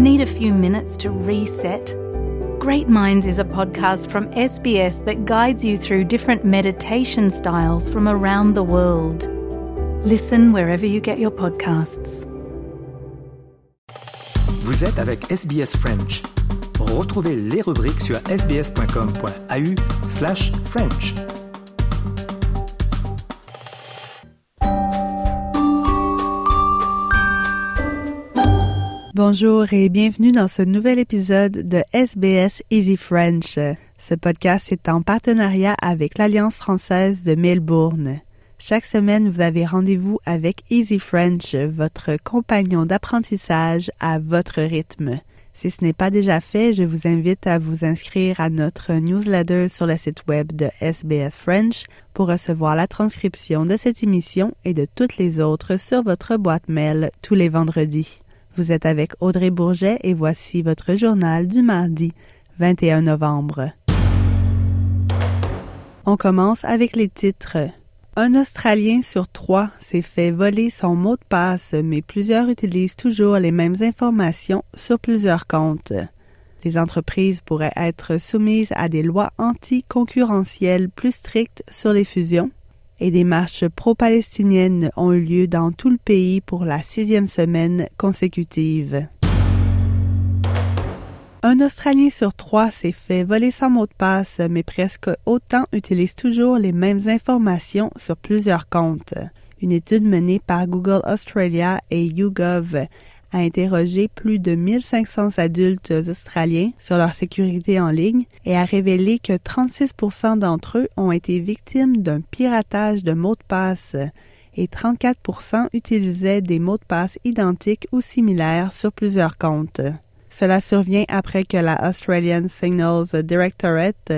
Need a few minutes to reset? Great Minds is a podcast from SBS that guides you through different meditation styles from around the world. Listen wherever you get your podcasts. Vous êtes avec SBS French. Retrouvez les rubriques sur sbs.com.au Bonjour et bienvenue dans ce nouvel épisode de SBS Easy French. Ce podcast est en partenariat avec l'Alliance française de Melbourne. Chaque semaine, vous avez rendez-vous avec Easy French, votre compagnon d'apprentissage à votre rythme. Si ce n'est pas déjà fait, je vous invite à vous inscrire à notre newsletter sur le site web de SBS French pour recevoir la transcription de cette émission et de toutes les autres sur votre boîte mail tous les vendredis. Vous êtes avec Audrey Bourget et voici votre journal du mardi 21 novembre. On commence avec les titres. Un Australien sur trois s'est fait voler son mot de passe, mais plusieurs utilisent toujours les mêmes informations sur plusieurs comptes. Les entreprises pourraient être soumises à des lois anticoncurrentielles plus strictes sur les fusions et des marches pro-palestiniennes ont eu lieu dans tout le pays pour la sixième semaine consécutive. Un Australien sur trois s'est fait voler son mot de passe, mais presque autant utilisent toujours les mêmes informations sur plusieurs comptes. Une étude menée par Google Australia et YouGov a interrogé plus de 1500 adultes australiens sur leur sécurité en ligne et a révélé que 36% d'entre eux ont été victimes d'un piratage de mots de passe et 34% utilisaient des mots de passe identiques ou similaires sur plusieurs comptes. Cela survient après que la Australian Signals Directorate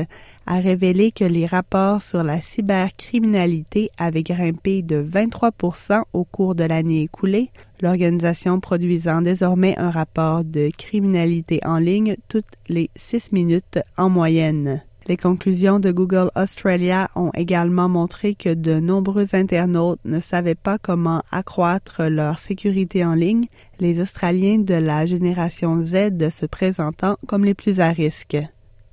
a révélé que les rapports sur la cybercriminalité avaient grimpé de 23% au cours de l'année écoulée, l'organisation produisant désormais un rapport de criminalité en ligne toutes les six minutes en moyenne. Les conclusions de Google Australia ont également montré que de nombreux internautes ne savaient pas comment accroître leur sécurité en ligne, les Australiens de la génération Z se présentant comme les plus à risque.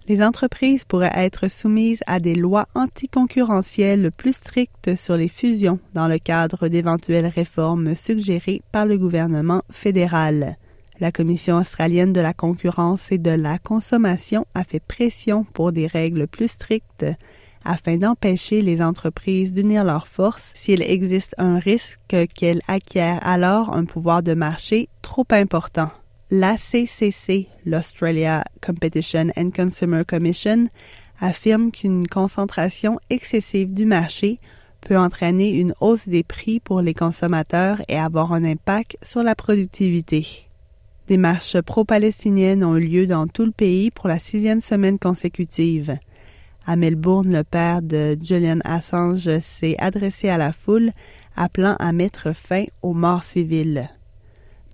Les entreprises pourraient être soumises à des lois anticoncurrentielles plus strictes sur les fusions dans le cadre d'éventuelles réformes suggérées par le gouvernement fédéral. La Commission australienne de la concurrence et de la consommation a fait pression pour des règles plus strictes afin d'empêcher les entreprises d'unir leurs forces s'il existe un risque qu'elles acquièrent alors un pouvoir de marché trop important. L'ACCC, l'Australia Competition and Consumer Commission, affirme qu'une concentration excessive du marché peut entraîner une hausse des prix pour les consommateurs et avoir un impact sur la productivité. Des marches pro-palestiniennes ont eu lieu dans tout le pays pour la sixième semaine consécutive. À Melbourne, le père de Julian Assange s'est adressé à la foule, appelant à mettre fin aux morts civiles.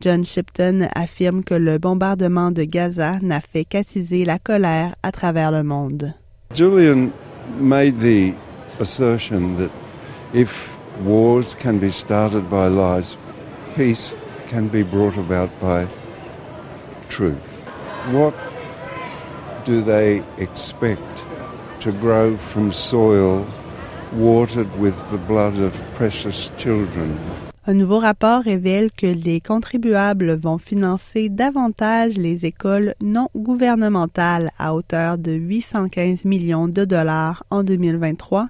John Shipton affirme que le bombardement de Gaza n'a fait qu'attiser la colère à travers le monde. Julian made the assertion that if wars can be started by lies, peace can be brought about by truth. What do they expect to grow from soil watered with the blood of precious children? Un nouveau rapport révèle que les contribuables vont financer davantage les écoles non gouvernementales à hauteur de 815 millions de dollars en 2023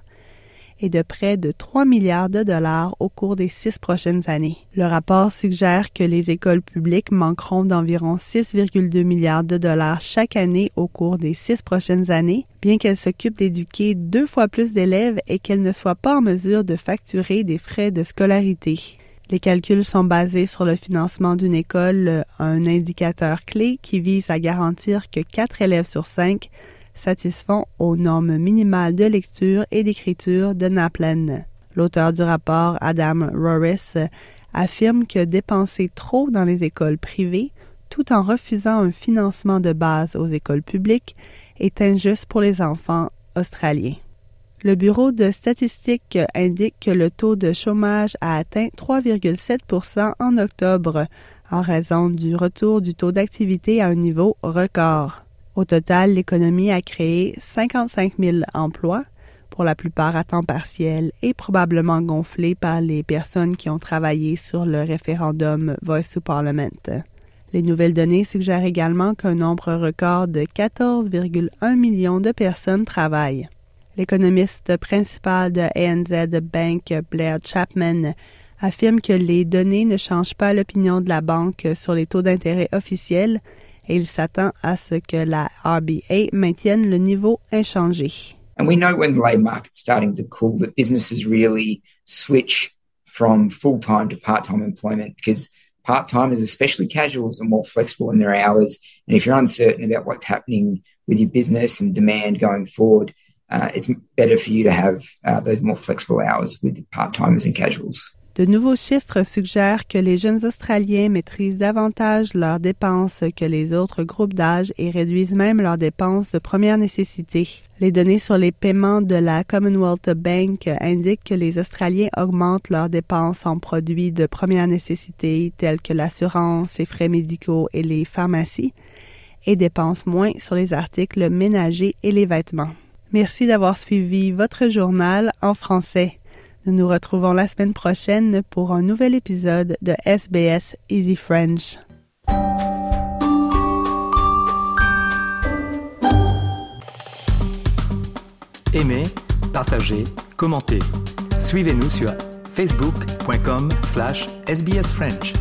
et de près de 3 milliards de dollars au cours des six prochaines années. Le rapport suggère que les écoles publiques manqueront d'environ 6,2 milliards de dollars chaque année au cours des six prochaines années, bien qu'elles s'occupent d'éduquer deux fois plus d'élèves et qu'elles ne soient pas en mesure de facturer des frais de scolarité. Les calculs sont basés sur le financement d'une école, un indicateur clé qui vise à garantir que quatre élèves sur cinq satisfont aux normes minimales de lecture et d'écriture de NAPLAN. L'auteur du rapport, Adam Rorris, affirme que dépenser trop dans les écoles privées, tout en refusant un financement de base aux écoles publiques, est injuste pour les enfants australiens. Le Bureau de statistiques indique que le taux de chômage a atteint 3,7 en octobre, en raison du retour du taux d'activité à un niveau record. Au total, l'économie a créé 55 000 emplois, pour la plupart à temps partiel et probablement gonflés par les personnes qui ont travaillé sur le référendum Voice to Parliament. Les nouvelles données suggèrent également qu'un nombre record de 14,1 millions de personnes travaillent. L'économiste principal de ANZ Bank, Blair Chapman, affirme que les données ne changent pas l'opinion de la banque sur les taux d'intérêt officiels et il s'attend à ce que la RBA maintienne le niveau inchangé. And we know when the labour market's starting to cool that businesses really switch from full-time to part-time employment because part-timers, especially casuals, are more flexible in their hours. And if you're uncertain about what's happening with your business and demand going forward, uh, it's better for you to have uh, those more flexible hours with part-timers and casuals. De nouveaux chiffres suggèrent que les jeunes Australiens maîtrisent davantage leurs dépenses que les autres groupes d'âge et réduisent même leurs dépenses de première nécessité. Les données sur les paiements de la Commonwealth Bank indiquent que les Australiens augmentent leurs dépenses en produits de première nécessité tels que l'assurance, les frais médicaux et les pharmacies et dépensent moins sur les articles ménagers et les vêtements. Merci d'avoir suivi votre journal en français. Nous nous retrouvons la semaine prochaine pour un nouvel épisode de SBS Easy French. Aimez, partagez, commentez. Suivez-nous sur facebook.com slash sbsfrench.